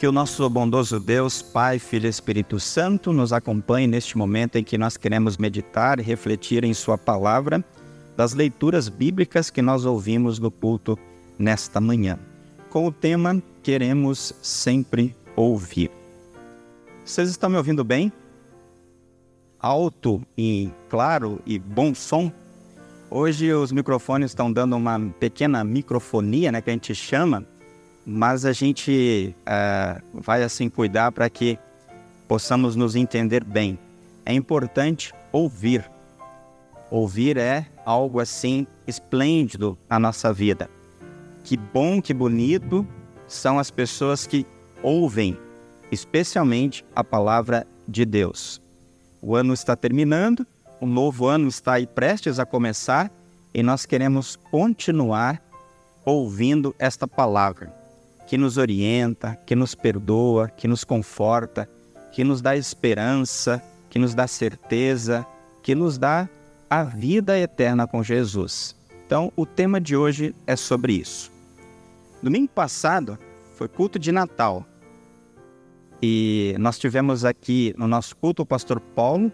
Que o nosso bondoso Deus, Pai, Filho e Espírito Santo nos acompanhe neste momento em que nós queremos meditar e refletir em Sua palavra, das leituras bíblicas que nós ouvimos no culto nesta manhã. Com o tema Queremos Sempre Ouvir. Vocês estão me ouvindo bem? Alto e claro e bom som? Hoje os microfones estão dando uma pequena microfonia, né, que a gente chama, mas a gente uh, vai assim cuidar para que possamos nos entender bem. É importante ouvir. Ouvir é algo assim esplêndido na nossa vida. Que bom, que bonito são as pessoas que ouvem, especialmente a palavra de Deus. O ano está terminando, o novo ano está aí prestes a começar e nós queremos continuar ouvindo esta palavra que nos orienta, que nos perdoa, que nos conforta, que nos dá esperança, que nos dá certeza, que nos dá a vida eterna com Jesus. Então, o tema de hoje é sobre isso. Domingo passado foi culto de Natal. E nós tivemos aqui no nosso culto o pastor Paulo,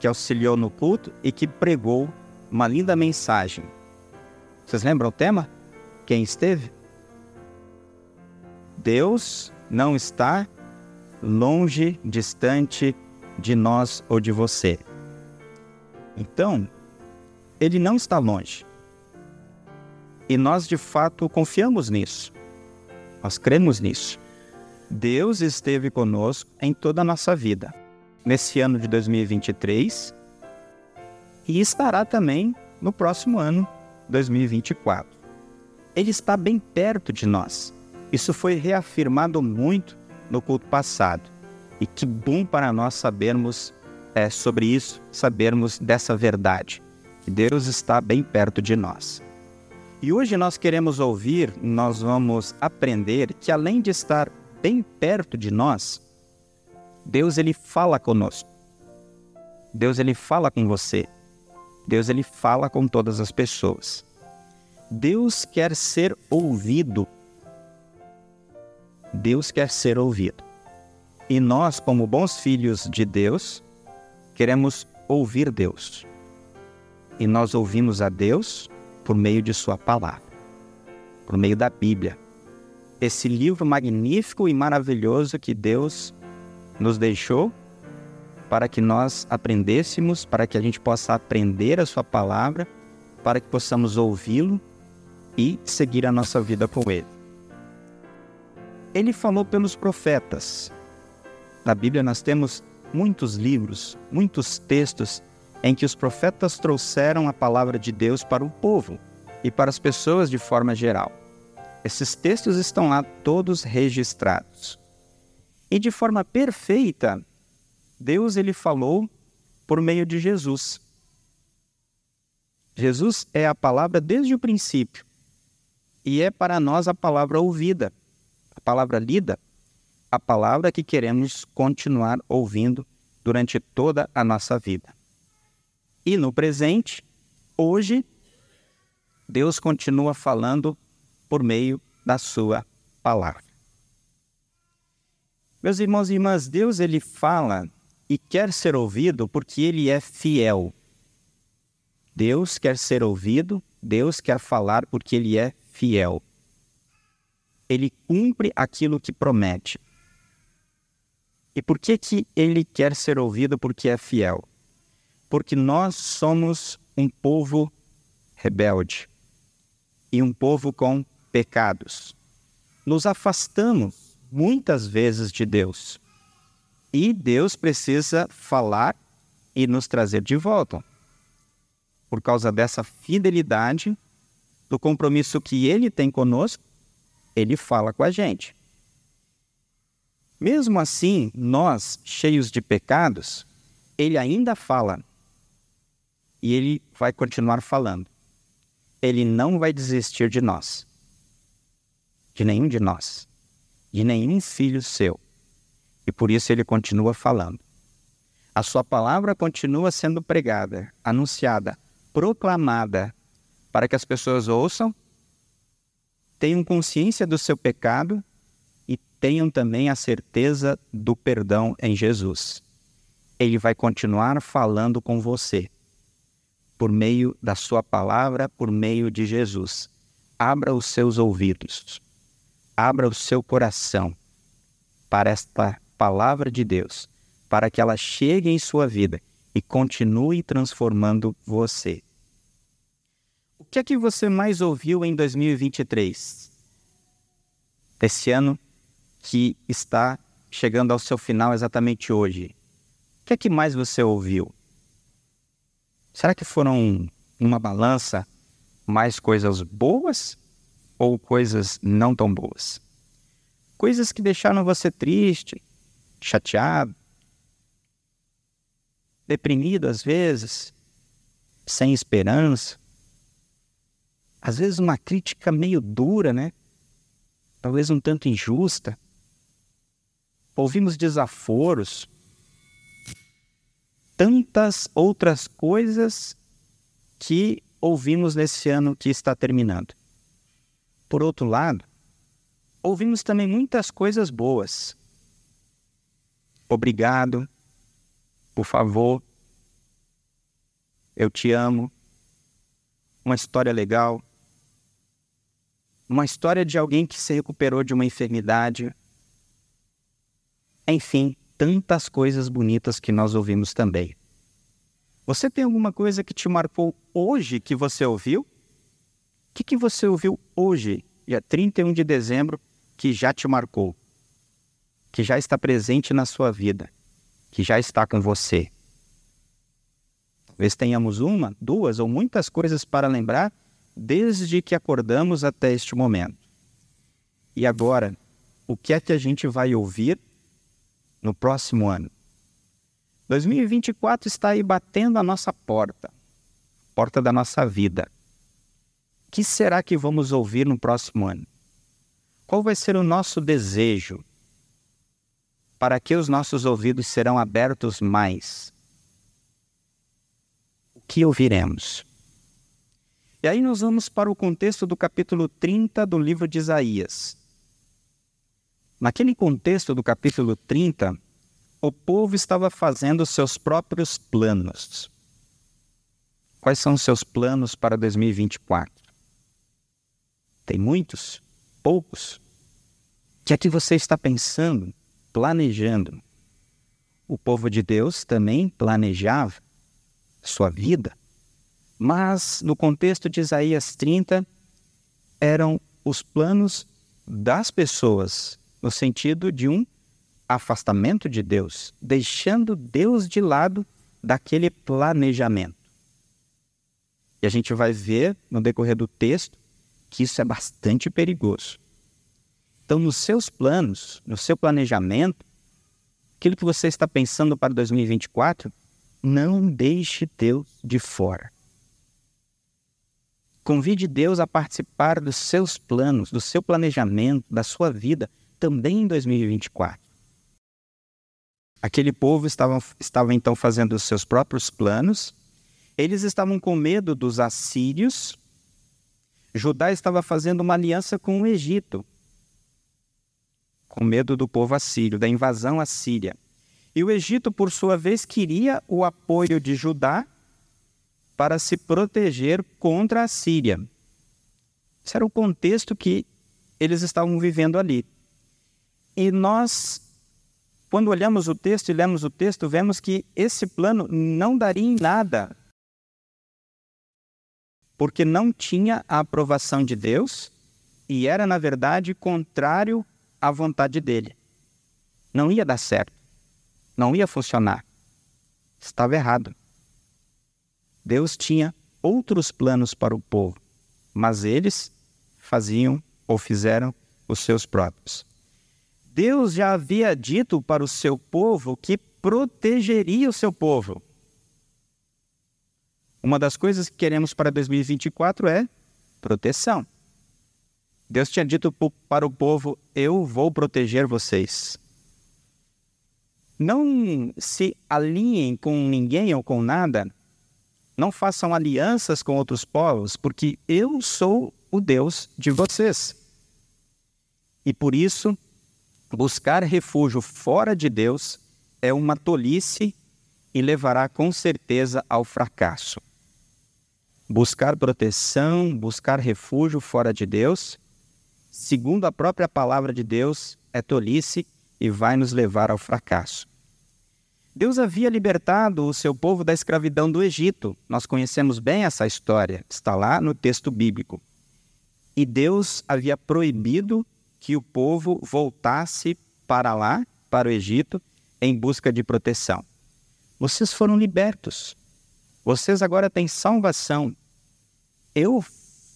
que auxiliou no culto e que pregou uma linda mensagem. Vocês lembram o tema? Quem esteve? Deus não está longe, distante de nós ou de você. Então, Ele não está longe. E nós de fato confiamos nisso. Nós cremos nisso. Deus esteve conosco em toda a nossa vida, nesse ano de 2023 e estará também no próximo ano, 2024. Ele está bem perto de nós. Isso foi reafirmado muito no culto passado. E que bom para nós sabermos é, sobre isso, sabermos dessa verdade, que Deus está bem perto de nós. E hoje nós queremos ouvir, nós vamos aprender que além de estar bem perto de nós, Deus ele fala conosco. Deus ele fala com você. Deus ele fala com todas as pessoas. Deus quer ser ouvido Deus quer ser ouvido. E nós, como bons filhos de Deus, queremos ouvir Deus. E nós ouvimos a Deus por meio de Sua palavra, por meio da Bíblia. Esse livro magnífico e maravilhoso que Deus nos deixou para que nós aprendêssemos, para que a gente possa aprender a Sua palavra, para que possamos ouvi-lo e seguir a nossa vida com Ele ele falou pelos profetas. Na Bíblia nós temos muitos livros, muitos textos em que os profetas trouxeram a palavra de Deus para o povo e para as pessoas de forma geral. Esses textos estão lá todos registrados. E de forma perfeita, Deus ele falou por meio de Jesus. Jesus é a palavra desde o princípio e é para nós a palavra ouvida a palavra lida, a palavra que queremos continuar ouvindo durante toda a nossa vida. E no presente, hoje, Deus continua falando por meio da sua palavra. Meus irmãos e irmãs, Deus ele fala e quer ser ouvido porque ele é fiel. Deus quer ser ouvido, Deus quer falar porque ele é fiel ele cumpre aquilo que promete. E por que, que ele quer ser ouvido porque é fiel? Porque nós somos um povo rebelde e um povo com pecados. Nos afastamos muitas vezes de Deus. E Deus precisa falar e nos trazer de volta. Por causa dessa fidelidade, do compromisso que Ele tem conosco ele fala com a gente. Mesmo assim, nós, cheios de pecados, ele ainda fala. E ele vai continuar falando. Ele não vai desistir de nós. De nenhum de nós. De nenhum filho seu. E por isso ele continua falando. A sua palavra continua sendo pregada, anunciada, proclamada, para que as pessoas ouçam tenham consciência do seu pecado e tenham também a certeza do perdão em Jesus. Ele vai continuar falando com você por meio da sua palavra, por meio de Jesus. Abra os seus ouvidos, abra o seu coração para esta palavra de Deus, para que ela chegue em sua vida e continue transformando você. Que é que você mais ouviu em 2023? Esse ano que está chegando ao seu final exatamente hoje. O que é que mais você ouviu? Será que foram numa balança mais coisas boas ou coisas não tão boas? Coisas que deixaram você triste, chateado, deprimido às vezes, sem esperança. Às vezes uma crítica meio dura, né? Talvez um tanto injusta. Ouvimos desaforos. Tantas outras coisas que ouvimos nesse ano que está terminando. Por outro lado, ouvimos também muitas coisas boas. Obrigado, por favor, eu te amo. Uma história legal. Uma história de alguém que se recuperou de uma enfermidade. Enfim, tantas coisas bonitas que nós ouvimos também. Você tem alguma coisa que te marcou hoje que você ouviu? O que, que você ouviu hoje, dia 31 de dezembro, que já te marcou? Que já está presente na sua vida? que já está com você. Talvez tenhamos uma, duas ou muitas coisas para lembrar desde que acordamos até este momento. E agora, o que é que a gente vai ouvir no próximo ano? 2024 está aí batendo a nossa porta, porta da nossa vida. O que será que vamos ouvir no próximo ano? Qual vai ser o nosso desejo? para que os nossos ouvidos serão abertos mais? O que ouviremos? E aí nós vamos para o contexto do capítulo 30 do livro de Isaías. Naquele contexto do capítulo 30, o povo estava fazendo seus próprios planos. Quais são seus planos para 2024? Tem muitos? Poucos? O que é que você está pensando? planejando. O povo de Deus também planejava sua vida, mas no contexto de Isaías 30, eram os planos das pessoas, no sentido de um afastamento de Deus, deixando Deus de lado daquele planejamento. E a gente vai ver no decorrer do texto que isso é bastante perigoso. Então, nos seus planos, no seu planejamento, aquilo que você está pensando para 2024, não deixe Deus de fora. Convide Deus a participar dos seus planos, do seu planejamento, da sua vida, também em 2024. Aquele povo estava, estava então fazendo os seus próprios planos, eles estavam com medo dos assírios, Judá estava fazendo uma aliança com o Egito, com medo do povo assírio, da invasão assíria. E o Egito, por sua vez, queria o apoio de Judá para se proteger contra a Síria. Esse era o contexto que eles estavam vivendo ali. E nós, quando olhamos o texto e lemos o texto, vemos que esse plano não daria em nada, porque não tinha a aprovação de Deus e era, na verdade, contrário à vontade dele. Não ia dar certo. Não ia funcionar. Estava errado. Deus tinha outros planos para o povo, mas eles faziam ou fizeram os seus próprios. Deus já havia dito para o seu povo que protegeria o seu povo. Uma das coisas que queremos para 2024 é proteção. Deus tinha dito para o povo: Eu vou proteger vocês. Não se alinhem com ninguém ou com nada. Não façam alianças com outros povos, porque eu sou o Deus de vocês. E por isso, Buscar refúgio fora de Deus é uma tolice e levará com certeza ao fracasso. Buscar proteção, buscar refúgio fora de Deus, segundo a própria palavra de Deus, é tolice e vai nos levar ao fracasso. Deus havia libertado o seu povo da escravidão do Egito. Nós conhecemos bem essa história, está lá no texto bíblico. E Deus havia proibido que o povo voltasse para lá, para o Egito, em busca de proteção. Vocês foram libertos. Vocês agora têm salvação. Eu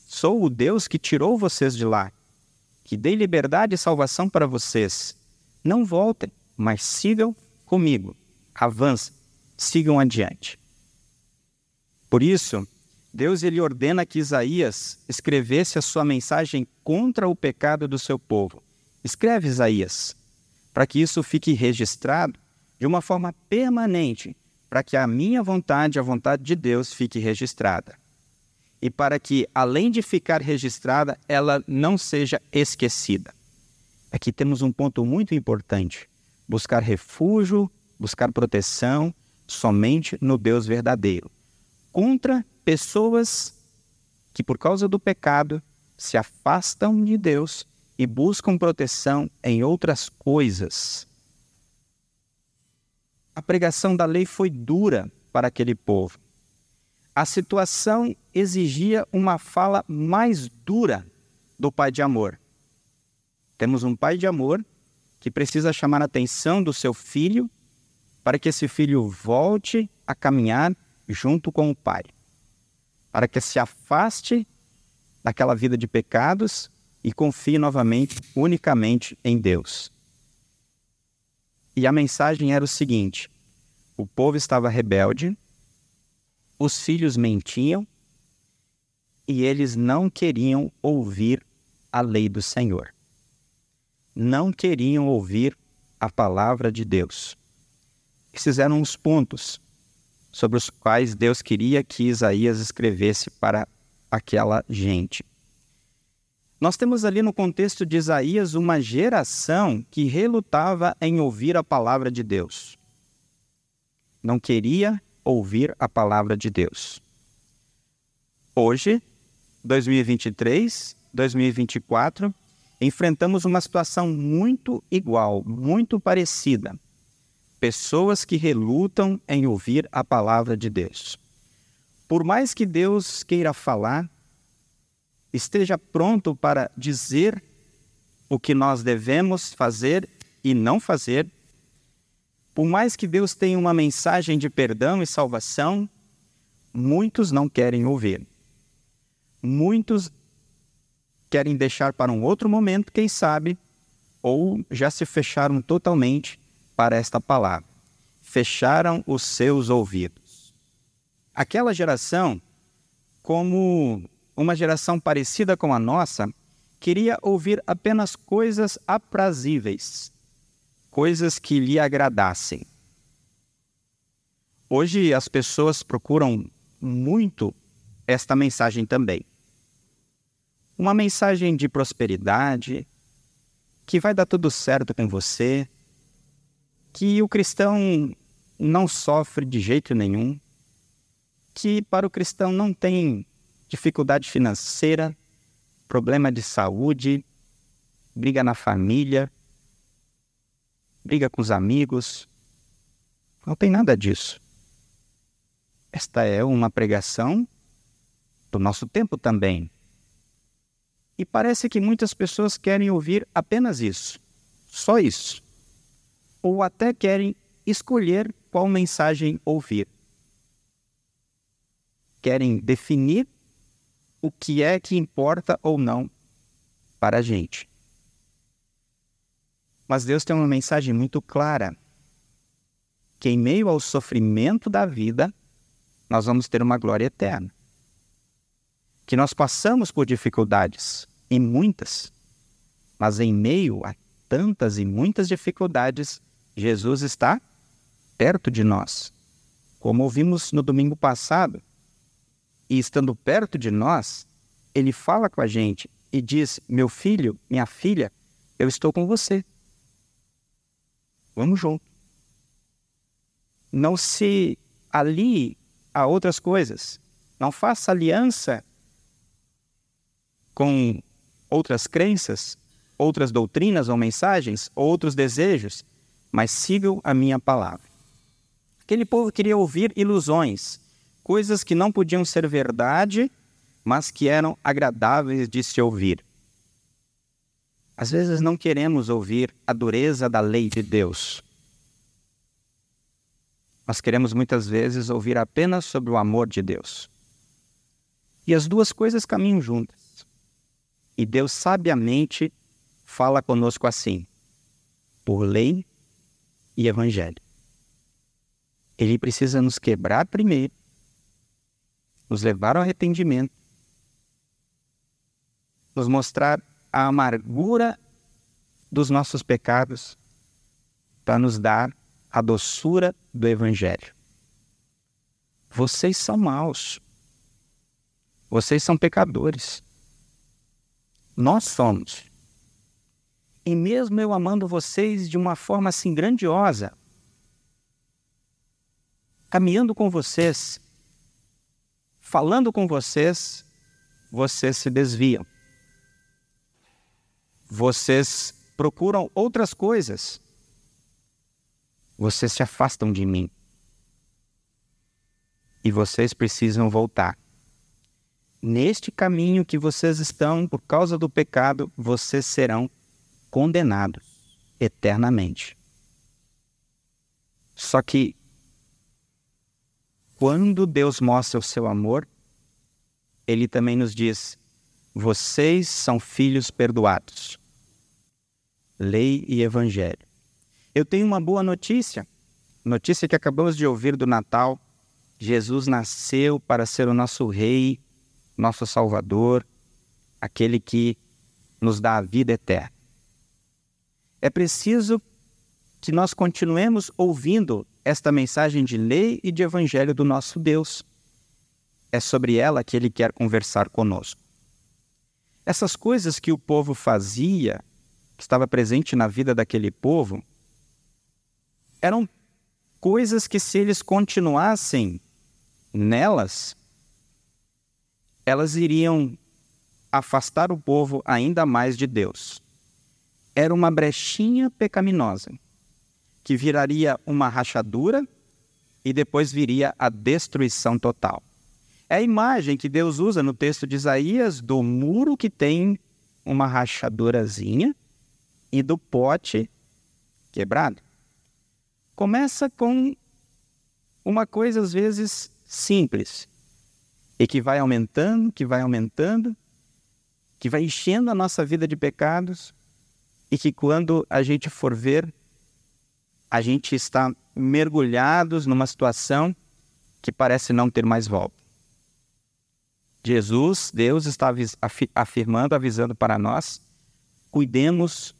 sou o Deus que tirou vocês de lá, que dei liberdade e salvação para vocês. Não voltem, mas sigam comigo. Avancem, sigam adiante. Por isso, Deus ele ordena que Isaías escrevesse a sua mensagem contra o pecado do seu povo. Escreve Isaías, para que isso fique registrado de uma forma permanente, para que a minha vontade, a vontade de Deus, fique registrada. E para que, além de ficar registrada, ela não seja esquecida. Aqui temos um ponto muito importante: buscar refúgio, buscar proteção somente no Deus verdadeiro, contra pessoas que, por causa do pecado, se afastam de Deus e buscam proteção em outras coisas. A pregação da lei foi dura para aquele povo. A situação exigia uma fala mais dura do pai de amor. Temos um pai de amor que precisa chamar a atenção do seu filho para que esse filho volte a caminhar junto com o pai para que se afaste daquela vida de pecados e confie novamente, unicamente em Deus. E a mensagem era o seguinte: o povo estava rebelde, os filhos mentiam e eles não queriam ouvir a lei do Senhor. Não queriam ouvir a palavra de Deus. Esses eram os pontos sobre os quais Deus queria que Isaías escrevesse para aquela gente. Nós temos ali no contexto de Isaías uma geração que relutava em ouvir a palavra de Deus. Não queria ouvir a palavra de Deus. Hoje, 2023, 2024, enfrentamos uma situação muito igual, muito parecida pessoas que relutam em ouvir a palavra de Deus. Por mais que Deus queira falar, esteja pronto para dizer o que nós devemos fazer e não fazer, por mais que Deus tenha uma mensagem de perdão e salvação, muitos não querem ouvir. Muitos querem deixar para um outro momento, quem sabe, ou já se fecharam totalmente para esta palavra. Fecharam os seus ouvidos. Aquela geração, como uma geração parecida com a nossa, queria ouvir apenas coisas aprazíveis, coisas que lhe agradassem. Hoje as pessoas procuram muito esta mensagem também. Uma mensagem de prosperidade, que vai dar tudo certo com você, que o cristão não sofre de jeito nenhum, que para o cristão não tem dificuldade financeira, problema de saúde, briga na família, briga com os amigos. Não tem nada disso. Esta é uma pregação do nosso tempo também. E parece que muitas pessoas querem ouvir apenas isso, só isso ou até querem escolher qual mensagem ouvir. Querem definir o que é que importa ou não para a gente. Mas Deus tem uma mensagem muito clara: que em meio ao sofrimento da vida, nós vamos ter uma glória eterna. Que nós passamos por dificuldades, e muitas, mas em meio a tantas e muitas dificuldades, Jesus está perto de nós. Como ouvimos no domingo passado, e estando perto de nós, ele fala com a gente e diz: Meu filho, minha filha, eu estou com você. vamos junto. Não se alie a outras coisas. Não faça aliança com outras crenças, outras doutrinas ou mensagens, outros desejos, mas sigam a minha palavra. Aquele povo queria ouvir ilusões, coisas que não podiam ser verdade, mas que eram agradáveis de se ouvir. Às vezes não queremos ouvir a dureza da lei de Deus. Nós queremos muitas vezes ouvir apenas sobre o amor de Deus. E as duas coisas caminham juntas. E Deus sabiamente fala conosco assim, por lei e evangelho. Ele precisa nos quebrar primeiro, nos levar ao arrependimento, nos mostrar a amargura dos nossos pecados, para nos dar a doçura do Evangelho. Vocês são maus. Vocês são pecadores. Nós somos. E mesmo eu amando vocês de uma forma assim grandiosa, caminhando com vocês, falando com vocês, vocês se desviam. Vocês procuram outras coisas. Vocês se afastam de mim. E vocês precisam voltar. Neste caminho que vocês estão, por causa do pecado, vocês serão condenados eternamente. Só que quando Deus mostra o seu amor, ele também nos diz: vocês são filhos perdoados. Lei e Evangelho. Eu tenho uma boa notícia, notícia que acabamos de ouvir do Natal. Jesus nasceu para ser o nosso Rei, nosso Salvador, aquele que nos dá a vida eterna. É preciso que nós continuemos ouvindo esta mensagem de lei e de evangelho do nosso Deus. É sobre ela que ele quer conversar conosco. Essas coisas que o povo fazia, que estava presente na vida daquele povo, eram coisas que, se eles continuassem nelas, elas iriam afastar o povo ainda mais de Deus. Era uma brechinha pecaminosa que viraria uma rachadura e depois viria a destruição total. É a imagem que Deus usa no texto de Isaías do muro que tem uma rachadurazinha e do pote quebrado. Começa com uma coisa às vezes simples e que vai aumentando, que vai aumentando, que vai enchendo a nossa vida de pecados e que quando a gente for ver, a gente está mergulhados numa situação que parece não ter mais volta. Jesus, Deus está afirmando, avisando para nós, cuidemos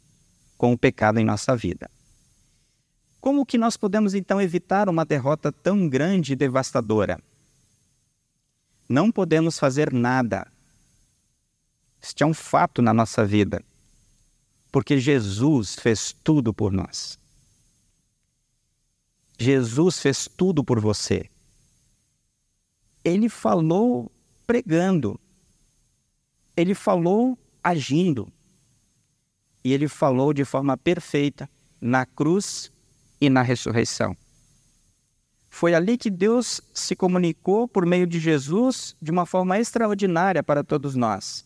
com o pecado em nossa vida. Como que nós podemos então evitar uma derrota tão grande e devastadora? Não podemos fazer nada. Este é um fato na nossa vida, porque Jesus fez tudo por nós. Jesus fez tudo por você. Ele falou pregando. Ele falou agindo. E ele falou de forma perfeita na cruz e na ressurreição. Foi ali que Deus se comunicou por meio de Jesus de uma forma extraordinária para todos nós.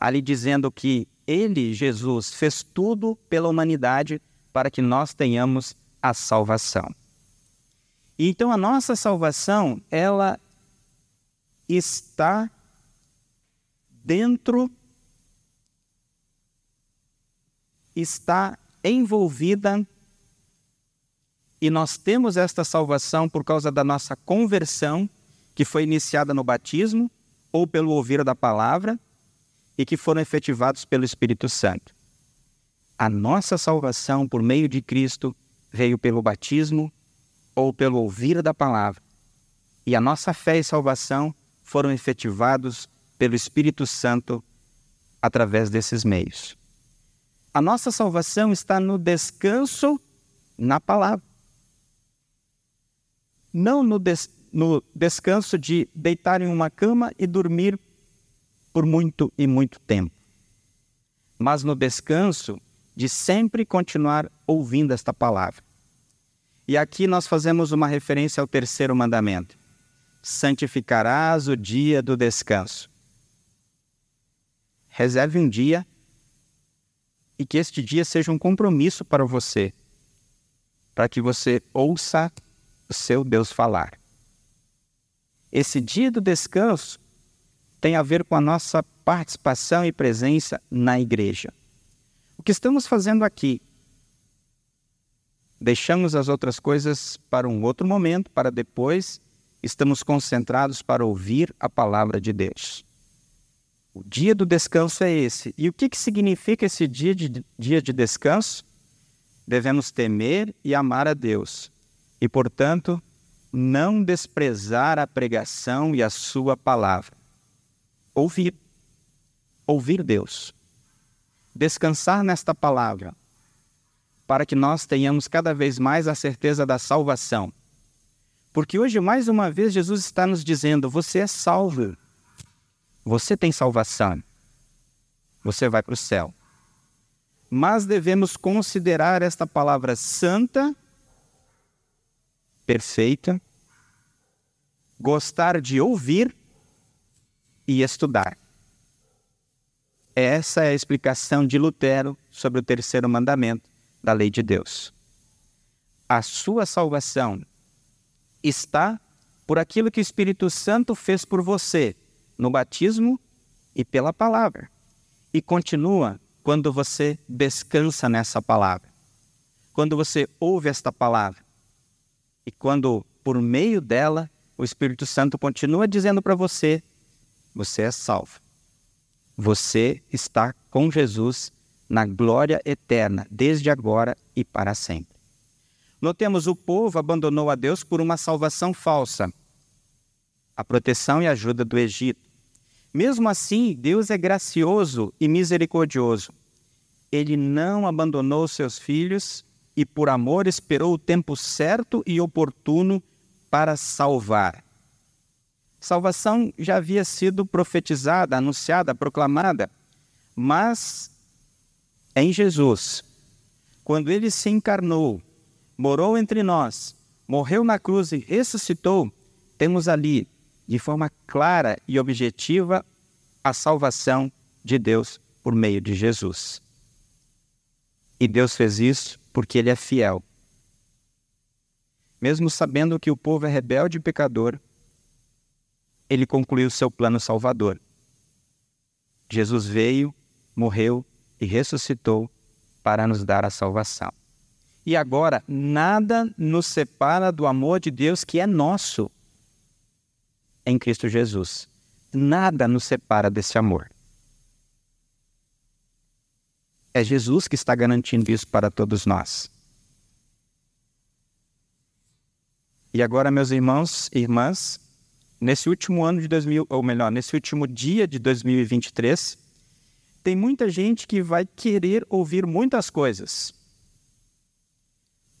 Ali dizendo que ele, Jesus, fez tudo pela humanidade para que nós tenhamos a salvação. E então a nossa salvação, ela está dentro, está envolvida, e nós temos esta salvação por causa da nossa conversão, que foi iniciada no batismo ou pelo ouvir da palavra e que foram efetivados pelo Espírito Santo. A nossa salvação por meio de Cristo veio pelo batismo ou pelo ouvir da palavra. E a nossa fé e salvação foram efetivados pelo Espírito Santo através desses meios. A nossa salvação está no descanso na palavra. Não no, des no descanso de deitar em uma cama e dormir por muito e muito tempo, mas no descanso de sempre continuar ouvindo esta palavra. E aqui nós fazemos uma referência ao terceiro mandamento: santificarás o dia do descanso. Reserve um dia e que este dia seja um compromisso para você, para que você ouça o seu Deus falar. Esse dia do descanso tem a ver com a nossa participação e presença na igreja. O que estamos fazendo aqui? Deixamos as outras coisas para um outro momento, para depois, estamos concentrados para ouvir a palavra de Deus. O dia do descanso é esse. E o que, que significa esse dia de, dia de descanso? Devemos temer e amar a Deus. E, portanto, não desprezar a pregação e a sua palavra. Ouvir. Ouvir Deus. Descansar nesta palavra, para que nós tenhamos cada vez mais a certeza da salvação. Porque hoje, mais uma vez, Jesus está nos dizendo: você é salvo. Você tem salvação. Você vai para o céu. Mas devemos considerar esta palavra santa perfeita, gostar de ouvir e estudar. Essa é a explicação de Lutero sobre o terceiro mandamento da lei de Deus. A sua salvação está por aquilo que o Espírito Santo fez por você no batismo e pela palavra. E continua quando você descansa nessa palavra. Quando você ouve esta palavra e quando, por meio dela, o Espírito Santo continua dizendo para você: você é salvo. Você está com Jesus na glória eterna, desde agora e para sempre. Notemos, o povo abandonou a Deus por uma salvação falsa, a proteção e ajuda do Egito. Mesmo assim, Deus é gracioso e misericordioso. Ele não abandonou seus filhos e por amor esperou o tempo certo e oportuno para salvar. Salvação já havia sido profetizada, anunciada, proclamada, mas em Jesus, quando ele se encarnou, morou entre nós, morreu na cruz e ressuscitou, temos ali, de forma clara e objetiva, a salvação de Deus por meio de Jesus. E Deus fez isso porque ele é fiel. Mesmo sabendo que o povo é rebelde e pecador, ele concluiu seu plano salvador. Jesus veio, morreu e ressuscitou para nos dar a salvação. E agora, nada nos separa do amor de Deus que é nosso em Cristo Jesus. Nada nos separa desse amor. É Jesus que está garantindo isso para todos nós. E agora, meus irmãos e irmãs, nesse último ano de 2000, ou melhor, nesse último dia de 2023, tem muita gente que vai querer ouvir muitas coisas,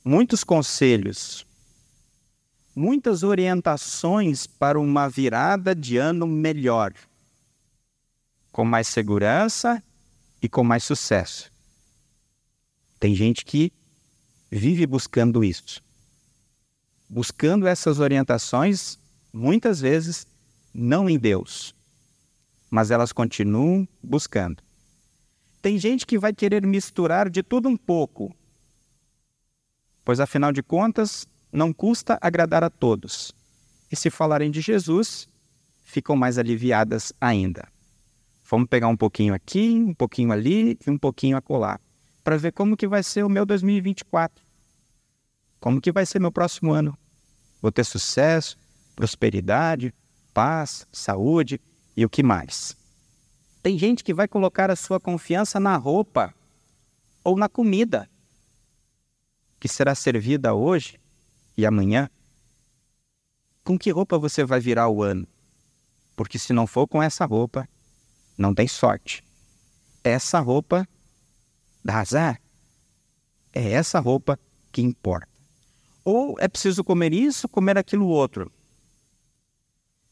muitos conselhos, muitas orientações para uma virada de ano melhor, com mais segurança e com mais sucesso. Tem gente que vive buscando isso. Buscando essas orientações, muitas vezes não em Deus, mas elas continuam buscando. Tem gente que vai querer misturar de tudo um pouco, pois afinal de contas, não custa agradar a todos. E se falarem de Jesus, ficam mais aliviadas ainda. Vamos pegar um pouquinho aqui, um pouquinho ali e um pouquinho acolá, para ver como que vai ser o meu 2024. Como que vai ser meu próximo ano? Vou ter sucesso, prosperidade, paz, saúde e o que mais? Tem gente que vai colocar a sua confiança na roupa ou na comida que será servida hoje e amanhã. Com que roupa você vai virar o ano? Porque se não for com essa roupa, não tem sorte. Essa roupa dá azar. É essa roupa que importa. Ou é preciso comer isso, comer aquilo outro.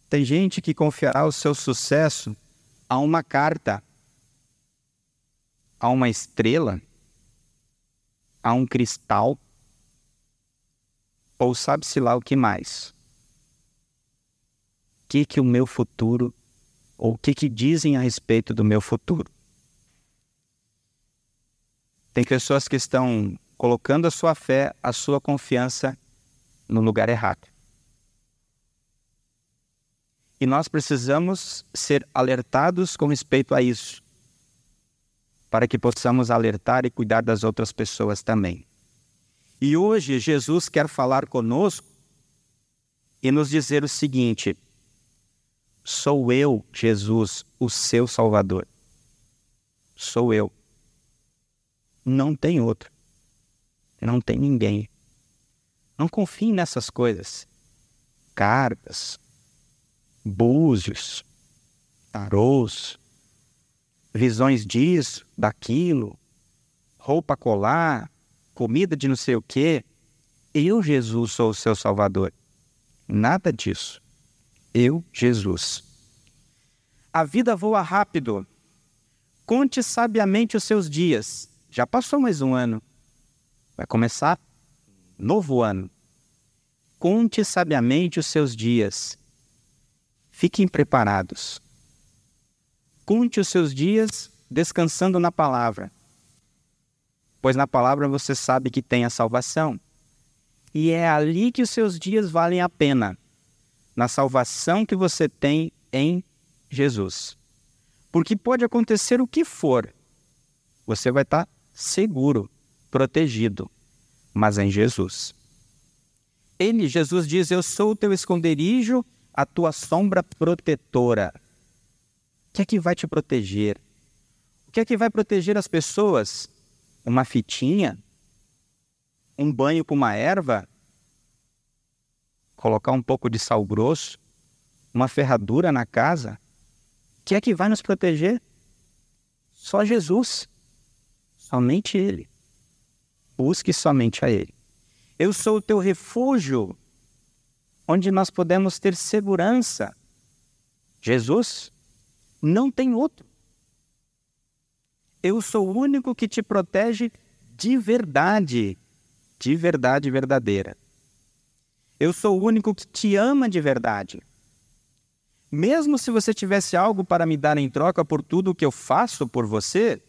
Tem gente que confiará o seu sucesso a uma carta, a uma estrela, a um cristal, ou sabe-se lá o que mais. O que, que o meu futuro, ou o que, que dizem a respeito do meu futuro? Tem pessoas que estão colocando a sua fé, a sua confiança no lugar errado. E nós precisamos ser alertados com respeito a isso, para que possamos alertar e cuidar das outras pessoas também. E hoje Jesus quer falar conosco e nos dizer o seguinte: Sou eu, Jesus, o seu Salvador. Sou eu. Não tem outro. Não tem ninguém. Não confie nessas coisas. Cartas, búzios, tarôs, visões disso, daquilo, roupa colar, comida de não sei o quê. Eu, Jesus, sou o seu Salvador. Nada disso. Eu, Jesus. A vida voa rápido. Conte sabiamente os seus dias já passou mais um ano. Vai começar novo ano. Conte sabiamente os seus dias. Fiquem preparados. Conte os seus dias descansando na palavra. Pois na palavra você sabe que tem a salvação. E é ali que os seus dias valem a pena na salvação que você tem em Jesus. Porque pode acontecer o que for, você vai estar seguro, protegido, mas em Jesus. Ele, Jesus diz: Eu sou o teu esconderijo, a tua sombra protetora. O que é que vai te proteger? O que é que vai proteger as pessoas? Uma fitinha? Um banho com uma erva? Colocar um pouco de sal grosso? Uma ferradura na casa? O que é que vai nos proteger? Só Jesus. Somente Ele. Busque somente a Ele. Eu sou o teu refúgio, onde nós podemos ter segurança. Jesus não tem outro. Eu sou o único que te protege de verdade, de verdade verdadeira. Eu sou o único que te ama de verdade. Mesmo se você tivesse algo para me dar em troca por tudo o que eu faço por você,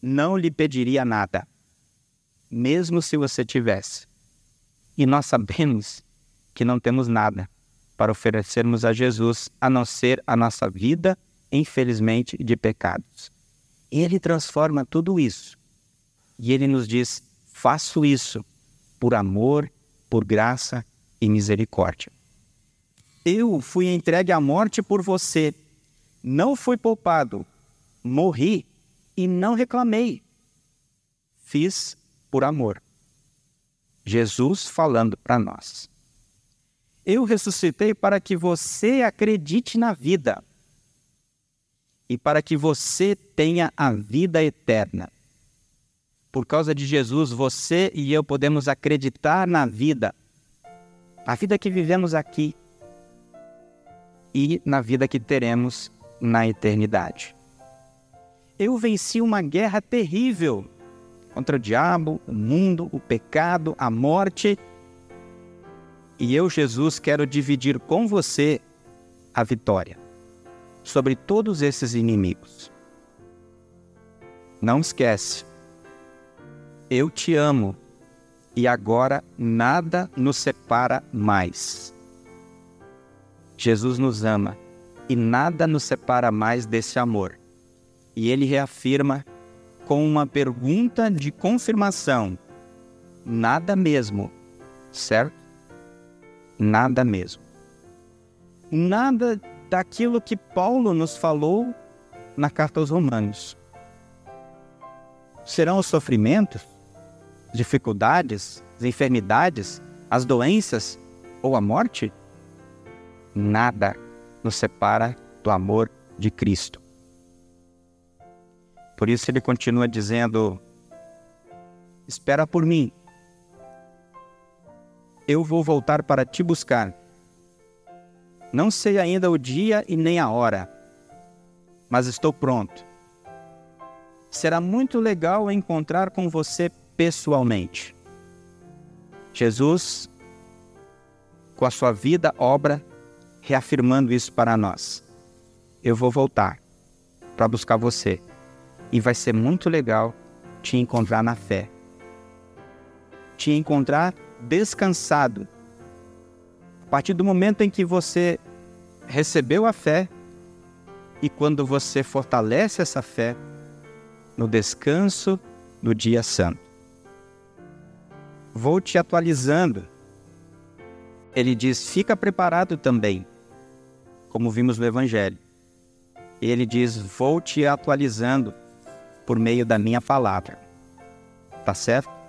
não lhe pediria nada, mesmo se você tivesse. E nós sabemos que não temos nada para oferecermos a Jesus a não ser a nossa vida, infelizmente, de pecados. Ele transforma tudo isso. E ele nos diz: faço isso por amor, por graça e misericórdia. Eu fui entregue à morte por você, não fui poupado, morri e não reclamei. Fiz por amor. Jesus falando para nós. Eu ressuscitei para que você acredite na vida e para que você tenha a vida eterna. Por causa de Jesus, você e eu podemos acreditar na vida, a vida que vivemos aqui e na vida que teremos na eternidade eu venci uma guerra terrível contra o diabo, o mundo, o pecado, a morte. E eu, Jesus, quero dividir com você a vitória sobre todos esses inimigos. Não esquece, eu te amo e agora nada nos separa mais. Jesus nos ama e nada nos separa mais desse amor. E ele reafirma com uma pergunta de confirmação: nada mesmo, certo? Nada mesmo. Nada daquilo que Paulo nos falou na carta aos Romanos. Serão os sofrimentos, dificuldades, as enfermidades, as doenças ou a morte? Nada nos separa do amor de Cristo. Por isso ele continua dizendo: Espera por mim, eu vou voltar para te buscar. Não sei ainda o dia e nem a hora, mas estou pronto. Será muito legal encontrar com você pessoalmente. Jesus, com a sua vida, obra, reafirmando isso para nós. Eu vou voltar para buscar você e vai ser muito legal te encontrar na fé. Te encontrar descansado. A partir do momento em que você recebeu a fé e quando você fortalece essa fé no descanso do dia santo. Vou te atualizando. Ele diz: fica preparado também, como vimos no Evangelho. Ele diz: vou te atualizando por meio da minha palavra. Tá certo?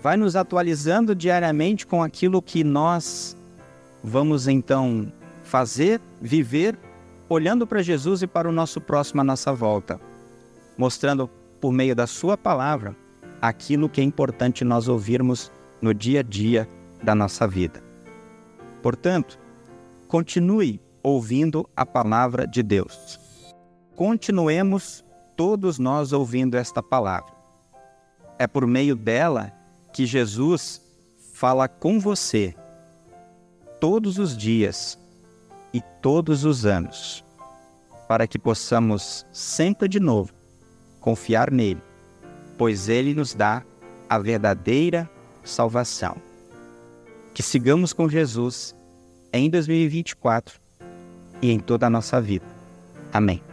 Vai nos atualizando diariamente com aquilo que nós vamos então fazer, viver, olhando para Jesus e para o nosso próximo à nossa volta, mostrando por meio da Sua palavra aquilo que é importante nós ouvirmos no dia a dia da nossa vida. Portanto, continue ouvindo a palavra de Deus. Continuemos todos nós ouvindo esta palavra. É por meio dela que Jesus fala com você todos os dias e todos os anos, para que possamos sempre de novo confiar nele, pois ele nos dá a verdadeira salvação. Que sigamos com Jesus em 2024 e em toda a nossa vida. Amém.